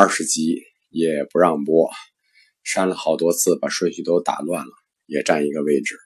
二十集也不让播删了好多次把顺序都打乱了也占一个位置。